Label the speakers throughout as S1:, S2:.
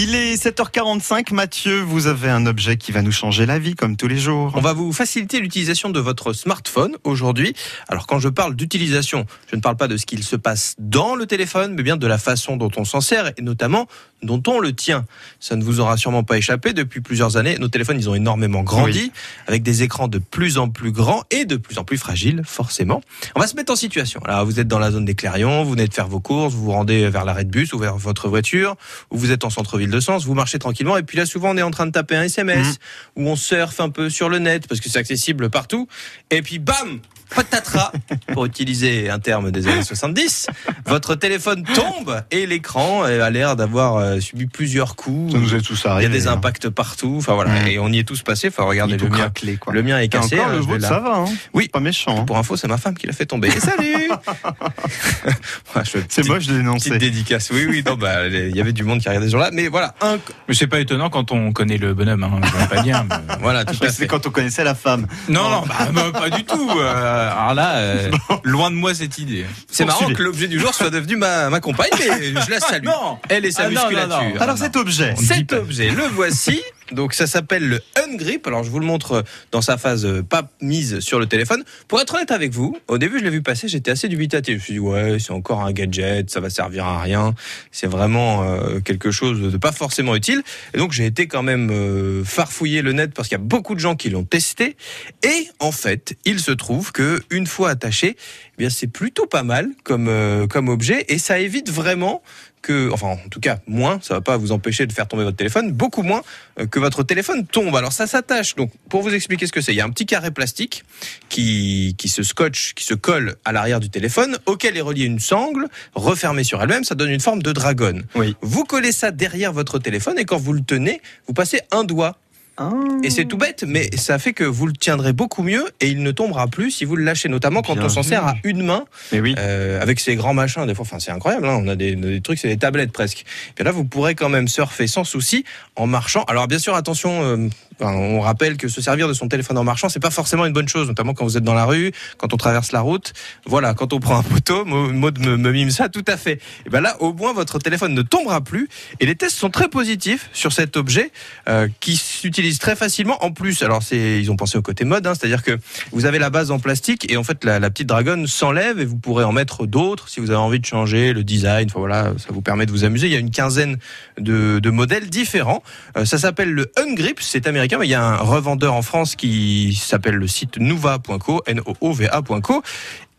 S1: Il est 7h45. Mathieu, vous avez un objet qui va nous changer la vie comme tous les jours.
S2: On va vous faciliter l'utilisation de votre smartphone aujourd'hui. Alors quand je parle d'utilisation, je ne parle pas de ce qu'il se passe dans le téléphone, mais bien de la façon dont on s'en sert et notamment dont on le tient. Ça ne vous aura sûrement pas échappé. Depuis plusieurs années, nos téléphones, ils ont énormément grandi,
S1: Oui.
S2: avec des écrans de plus en plus grands et de plus en plus fragiles, forcément. On va se mettre en situation. Là, vous êtes dans la zone des Clairions, vous venez de faire vos courses, vous vous rendez vers l'arrêt de bus ou vers votre voiture, ou vous êtes en centre-ville de Sens, vous marchez tranquillement, et puis là, souvent, on est en train de taper un SMS,
S1: Mhm.
S2: ou on surfe un peu sur le net, parce que c'est accessible partout, et puis bam patatras, pour utiliser un terme des années 70, votre téléphone tombe et l'écran euh, a l'air d'avoir euh, subi plusieurs coups.
S1: Ça nous est tous
S2: Il y
S1: arrivé.
S2: a des
S1: hein.
S2: impacts partout. Enfin voilà, et on y est tous passés. Enfin regardez le mien.
S1: craquelé, quoi.
S2: Le mien est
S1: Et
S2: cassé.
S1: encore,
S2: hein,
S1: le
S2: vais
S1: vôtre, ça va. Hein
S2: Oui.
S1: Pas méchant. hein.
S2: Pour info, c'est ma femme qui l'a fait tomber. Et salut Ouais,
S1: C'est
S2: petite-
S1: moche de
S2: Petite
S1: dénoncer.
S2: dédicace. Oui, oui, non, bah, il y avait du monde qui regardait ce jour-là. Mais voilà, un,
S3: Mais c'est pas étonnant quand on connaît le bonhomme, hein, je pas dire. mais-
S2: voilà,
S1: C'est quand on connaissait la femme.
S3: Non, non, bah, bah, pas du tout. euh, alors là, euh, loin de moi cette idée.
S2: C'est marrant que l'objet du jour soit devenu ma, ma compagne, mais je la salue.
S3: Non.
S2: Elle et sa
S3: Ah, non, non,
S2: musculature.
S3: non.
S1: Alors cet objet.
S2: Cet objet, le voici. Donc ça s'appelle le Ungrip. Alors je vous le montre dans sa phase euh, pas mise sur le téléphone. Pour être honnête avec vous, au début je l'ai vu passer, j'étais assez dubitatif. Je me suis dit ouais, c'est encore un gadget, ça va servir à rien. C'est vraiment euh, quelque chose de pas forcément utile. Et donc j'ai été quand même euh, farfouiller le net parce qu'il y a beaucoup de gens qui l'ont testé. Et en fait, il se trouve que une fois attaché, eh bien c'est plutôt pas mal comme euh, comme objet et ça évite vraiment que, enfin, en tout cas, moins, ça va pas vous empêcher de faire tomber votre téléphone, beaucoup moins euh, que votre téléphone tombe. Alors ça s'attache. Donc, pour vous expliquer ce que c'est, il y a un petit carré plastique qui, qui se scotche, qui se colle à l'arrière du téléphone, auquel est relié une sangle refermée sur elle-même. Ça donne une forme de dragonne.
S1: Oui.
S2: Vous collez ça derrière votre téléphone et quand vous le tenez, vous passez un doigt.
S1: Ah.
S2: Et c'est tout bête, mais ça fait que vous le tiendrez beaucoup mieux et il ne tombera plus si vous le lâchez, notamment quand
S1: Bien
S2: on s'en sert à une main
S1: Mais oui.
S2: euh, avec ces grands machins, des fois, enfin, c'est incroyable. hein, on a des, des trucs, c'est des tablettes presque. Et là, vous pourrez quand même surfer sans souci en marchant. Alors, bien sûr, attention. euh, on rappelle que se servir de son téléphone en marchant, c'est pas forcément une bonne chose, notamment quand vous êtes dans la rue, quand on traverse la route. Voilà, quand on prend un poteau, Maud me, me mime ça tout à fait. Et ben là, au moins, votre téléphone ne tombera plus. Et les tests sont très positifs sur cet objet euh, qui s'utilise très facilement. En plus, alors c'est, ils ont pensé au côté mode, hein, c'est-à-dire que vous avez la base en plastique et en fait la, petite dragonne s'enlève et vous pourrez en mettre d'autres si vous avez envie de changer le design. Enfin voilà, ça vous permet de vous amuser. Il y a une quinzaine de, de modèles différents. Euh, ça s'appelle le Ungrip, c'est américain, mais il y a un revendeur en France qui s'appelle le site nouva.co, N-O-O-V-A.co.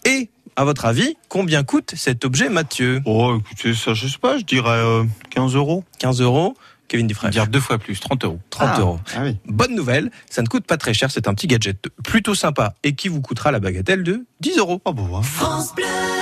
S2: Et à votre avis, combien coûte cet objet, Mathieu?
S1: Oh, écoutez, ça, je sais pas, je dirais euh, 15 euros.
S2: 15 euros. Kevin Diffray.
S3: dire deux fois plus, 30 euros.
S2: 30
S1: Ah.
S2: euros.
S1: Ah oui.
S2: Bonne nouvelle, ça ne coûte pas très cher, c'est un petit gadget plutôt sympa et qui vous coûtera la bagatelle de 10 euros?
S1: Oh, bah, ouais.